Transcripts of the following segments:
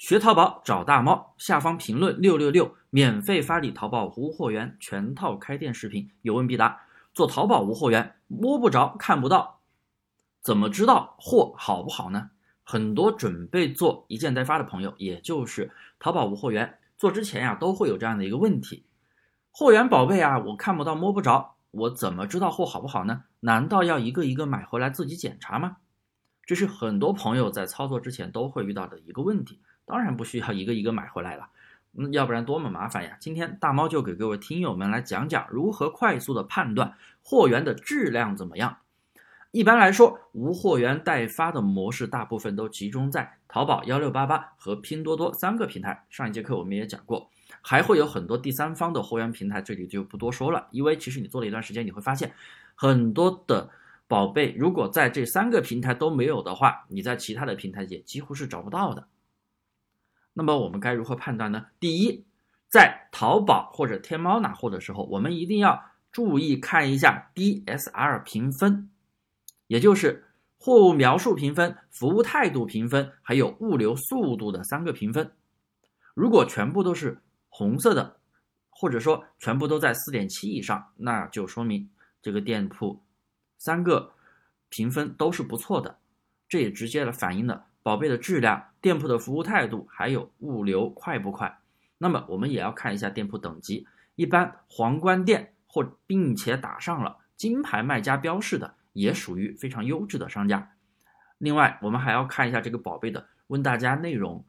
学淘宝找大猫，下方评论六六六，免费发你淘宝无货源全套开店视频，有问必答。做淘宝无货源，摸不着看不到，怎么知道货好不好呢？很多准备做一件代发的朋友，也就是淘宝无货源，做之前呀，都会有这样的一个问题：货源宝贝啊，我看不到摸不着，我怎么知道货好不好呢？难道要一个一个买回来自己检查吗？这是很多朋友在操作之前都会遇到的一个问题。当然不需要一个一个买回来了，嗯，要不然多么麻烦呀！今天大猫就给各位听友们来讲讲如何快速的判断货源的质量怎么样。一般来说，无货源代发的模式大部分都集中在淘宝、幺六八八和拼多多三个平台。上一节课我们也讲过，还会有很多第三方的货源平台，这里就不多说了。因为其实你做了一段时间，你会发现很多的宝贝，如果在这三个平台都没有的话，你在其他的平台也几乎是找不到的。那么我们该如何判断呢？第一，在淘宝或者天猫拿货的时候，我们一定要注意看一下 DSR 评分，也就是货物描述评分、服务态度评分，还有物流速度的三个评分。如果全部都是红色的，或者说全部都在四点七以上，那就说明这个店铺三个评分都是不错的，这也直接的反映了。宝贝的质量、店铺的服务态度，还有物流快不快？那么我们也要看一下店铺等级。一般皇冠店或并且打上了金牌卖家标识的，也属于非常优质的商家。另外，我们还要看一下这个宝贝的问大家内容、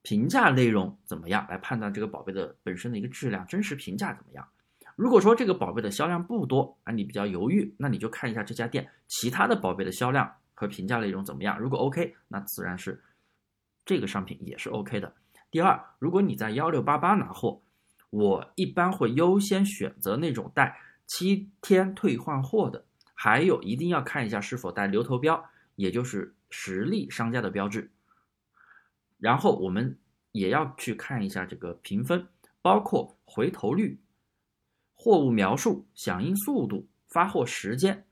评价内容怎么样，来判断这个宝贝的本身的一个质量、真实评价怎么样。如果说这个宝贝的销量不多啊，你比较犹豫，那你就看一下这家店其他的宝贝的销量。和评价内容怎么样？如果 OK，那自然是这个商品也是 OK 的。第二，如果你在幺六八八拿货，我一般会优先选择那种带七天退换货的，还有一定要看一下是否带流头标，也就是实力商家的标志。然后我们也要去看一下这个评分，包括回头率、货物描述、响应速度、发货时间。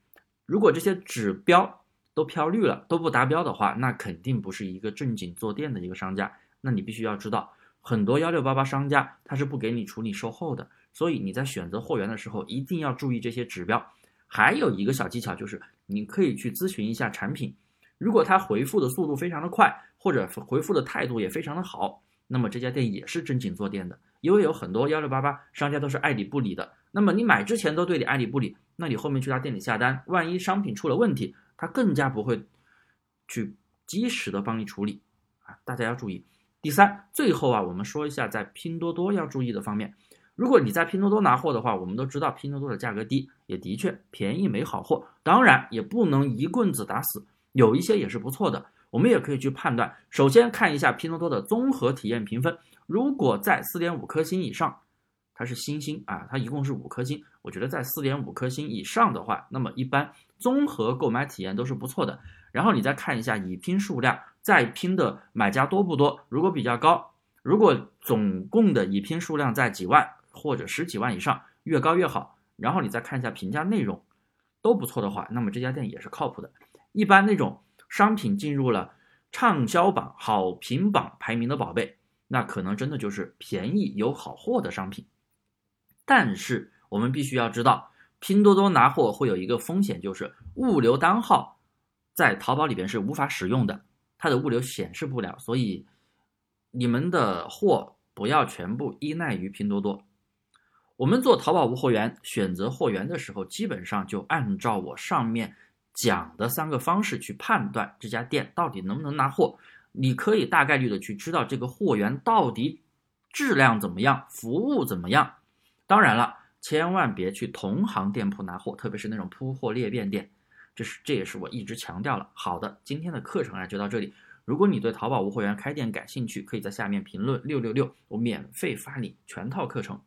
如果这些指标，都飘绿了，都不达标的话，那肯定不是一个正经做店的一个商家。那你必须要知道，很多幺六八八商家他是不给你处理售后的，所以你在选择货源的时候一定要注意这些指标。还有一个小技巧就是，你可以去咨询一下产品，如果他回复的速度非常的快，或者回复的态度也非常的好，那么这家店也是正经做店的。因为有很多幺六八八商家都是爱理不理的，那么你买之前都对你爱理不理，那你后面去他店里下单，万一商品出了问题。他更加不会去及时的帮你处理啊，大家要注意。第三，最后啊，我们说一下在拼多多要注意的方面。如果你在拼多多拿货的话，我们都知道拼多多的价格低，也的确便宜没好货。当然也不能一棍子打死，有一些也是不错的。我们也可以去判断，首先看一下拼多多的综合体验评分，如果在四点五颗星以上。它是星星啊，它一共是五颗星。我觉得在四点五颗星以上的话，那么一般综合购买体验都是不错的。然后你再看一下已拼数量，在拼的买家多不多？如果比较高，如果总共的已拼数量在几万或者十几万以上，越高越好。然后你再看一下评价内容，都不错的话，那么这家店也是靠谱的。一般那种商品进入了畅销榜、好评榜排名的宝贝，那可能真的就是便宜有好货的商品。但是我们必须要知道，拼多多拿货会有一个风险，就是物流单号在淘宝里边是无法使用的，它的物流显示不了。所以你们的货不要全部依赖于拼多多。我们做淘宝无货源选择货源的时候，基本上就按照我上面讲的三个方式去判断这家店到底能不能拿货。你可以大概率的去知道这个货源到底质量怎么样，服务怎么样。当然了，千万别去同行店铺拿货，特别是那种铺货裂变店，这是这也是我一直强调了。好的，今天的课程啊就到这里。如果你对淘宝无货源开店感兴趣，可以在下面评论六六六，我免费发你全套课程。